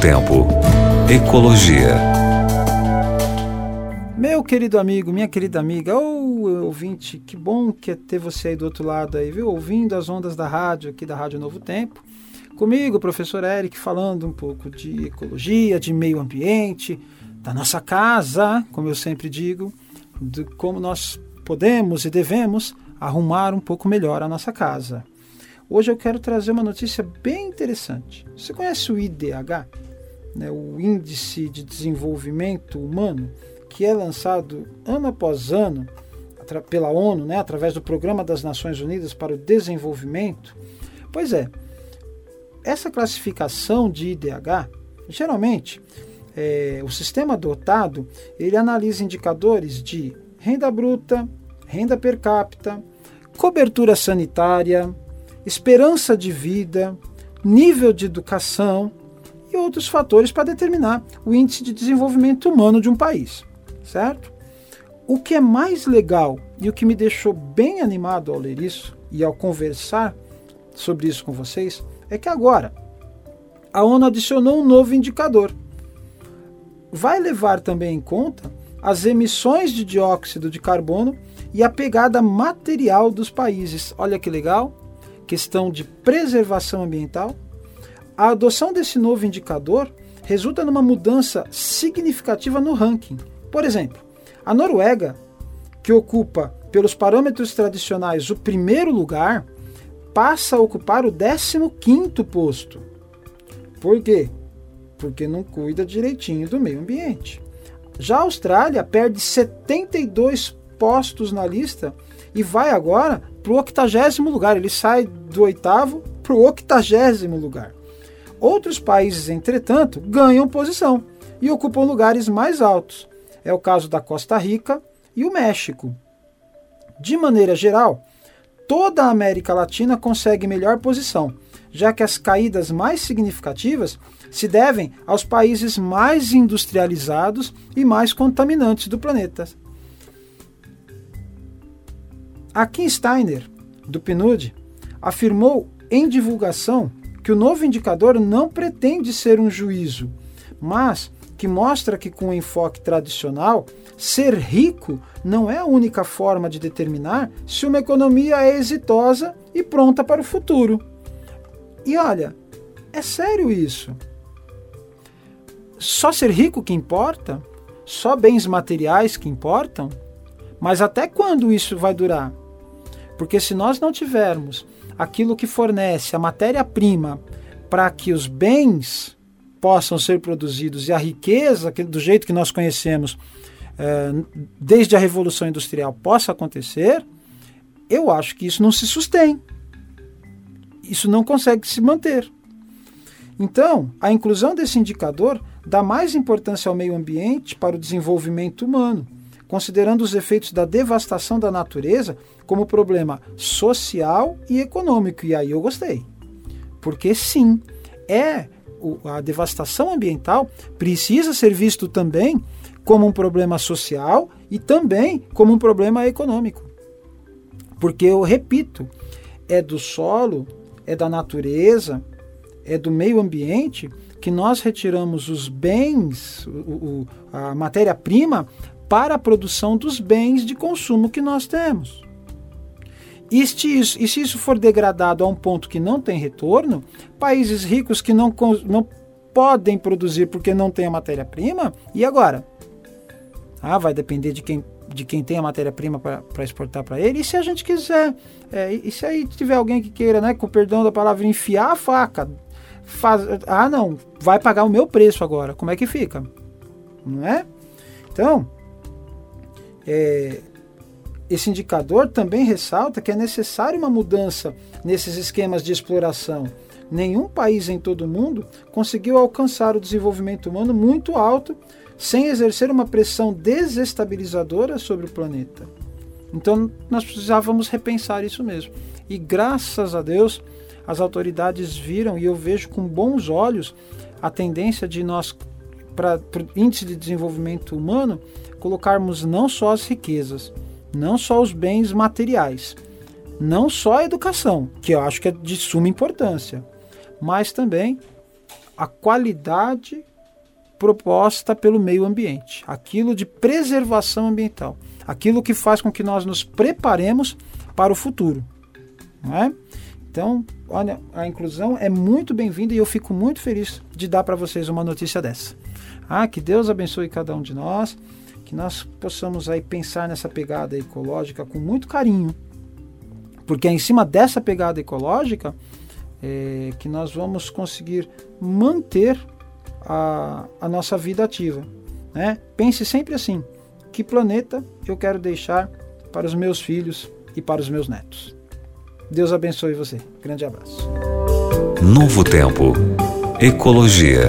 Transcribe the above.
Tempo. Ecologia. Meu querido amigo, minha querida amiga, ou oh, ouvinte, que bom que é ter você aí do outro lado aí, viu? Ouvindo as ondas da rádio aqui da Rádio Novo Tempo. Comigo, professor Eric, falando um pouco de ecologia, de meio ambiente, da nossa casa, como eu sempre digo, de como nós podemos e devemos arrumar um pouco melhor a nossa casa. Hoje eu quero trazer uma notícia bem interessante. Você conhece o IDH, né, o Índice de Desenvolvimento Humano, que é lançado ano após ano pela ONU, né, através do Programa das Nações Unidas para o Desenvolvimento? Pois é, essa classificação de IDH, geralmente, é, o sistema adotado ele analisa indicadores de renda bruta, renda per capita, cobertura sanitária, esperança de vida, nível de educação e outros fatores para determinar o índice de desenvolvimento humano de um país, certo? O que é mais legal e o que me deixou bem animado ao ler isso e ao conversar sobre isso com vocês é que agora a ONU adicionou um novo indicador. Vai levar também em conta as emissões de dióxido de carbono e a pegada material dos países. Olha que legal! Questão de preservação ambiental. A adoção desse novo indicador resulta numa mudança significativa no ranking. Por exemplo, a Noruega, que ocupa, pelos parâmetros tradicionais, o primeiro lugar, passa a ocupar o 15º posto. Por quê? Porque não cuida direitinho do meio ambiente. Já a Austrália perde 72 postos na lista e vai agora para o 80 lugar. Ele sai do oitavo para o 80 lugar. Outros países, entretanto, ganham posição e ocupam lugares mais altos. É o caso da Costa Rica e o México. De maneira geral, toda a América Latina consegue melhor posição, já que as caídas mais significativas se devem aos países mais industrializados e mais contaminantes do planeta. A Kim Steiner, do PNUD, afirmou em divulgação que o novo indicador não pretende ser um juízo, mas que mostra que, com o enfoque tradicional, ser rico não é a única forma de determinar se uma economia é exitosa e pronta para o futuro. E olha, é sério isso. Só ser rico que importa? Só bens materiais que importam? Mas até quando isso vai durar? Porque se nós não tivermos aquilo que fornece a matéria-prima para que os bens possam ser produzidos e a riqueza, do jeito que nós conhecemos, é, desde a Revolução Industrial, possa acontecer, eu acho que isso não se sustém. Isso não consegue se manter. Então, a inclusão desse indicador dá mais importância ao meio ambiente para o desenvolvimento humano, considerando os efeitos da devastação da natureza como problema social e econômico. E aí eu gostei. Porque sim, é a devastação ambiental precisa ser visto também como um problema social e também como um problema econômico. Porque eu repito, é do solo, é da natureza, é do meio ambiente que nós retiramos os bens, o, o, a matéria-prima, para a produção dos bens de consumo que nós temos. E se, isso, for degradado a um ponto que não tem retorno, países ricos que não, não podem produzir porque não tem a matéria-prima, e agora? Ah, vai depender de quem, de quem tem a matéria-prima para exportar para ele. E se a gente quiser, é, e se aí tiver alguém que queira, né, com perdão da palavra, enfiar a faca, faz, ah, não, vai pagar o meu preço agora. Como é que fica? Não é? Então, é, esse indicador também ressalta que é necessária uma mudança nesses esquemas de exploração. Nenhum país em todo o mundo conseguiu alcançar o desenvolvimento humano muito alto sem exercer uma pressão desestabilizadora sobre o planeta. Então nós precisávamos repensar isso mesmo. E graças a Deus, as autoridades viram e eu vejo com bons olhos a tendência de nós para o índice de desenvolvimento humano colocarmos não só as riquezas, não só os bens materiais, não só a educação, que eu acho que é de suma importância, mas também a qualidade proposta pelo meio ambiente, aquilo de preservação ambiental, aquilo que faz com que nós nos preparemos para o futuro. Não é? Então, olha, a inclusão é muito bem-vinda e eu fico muito feliz de dar para vocês uma notícia dessa. Ah, que Deus abençoe cada um de nós, que nós possamos aí pensar nessa pegada ecológica com muito carinho, porque é em cima dessa pegada ecológica é, que nós vamos conseguir manter a, a nossa vida ativa. Né? Pense sempre assim: que planeta eu quero deixar para os meus filhos e para os meus netos? Deus abençoe você. Grande abraço. Novo Tempo. Ecologia.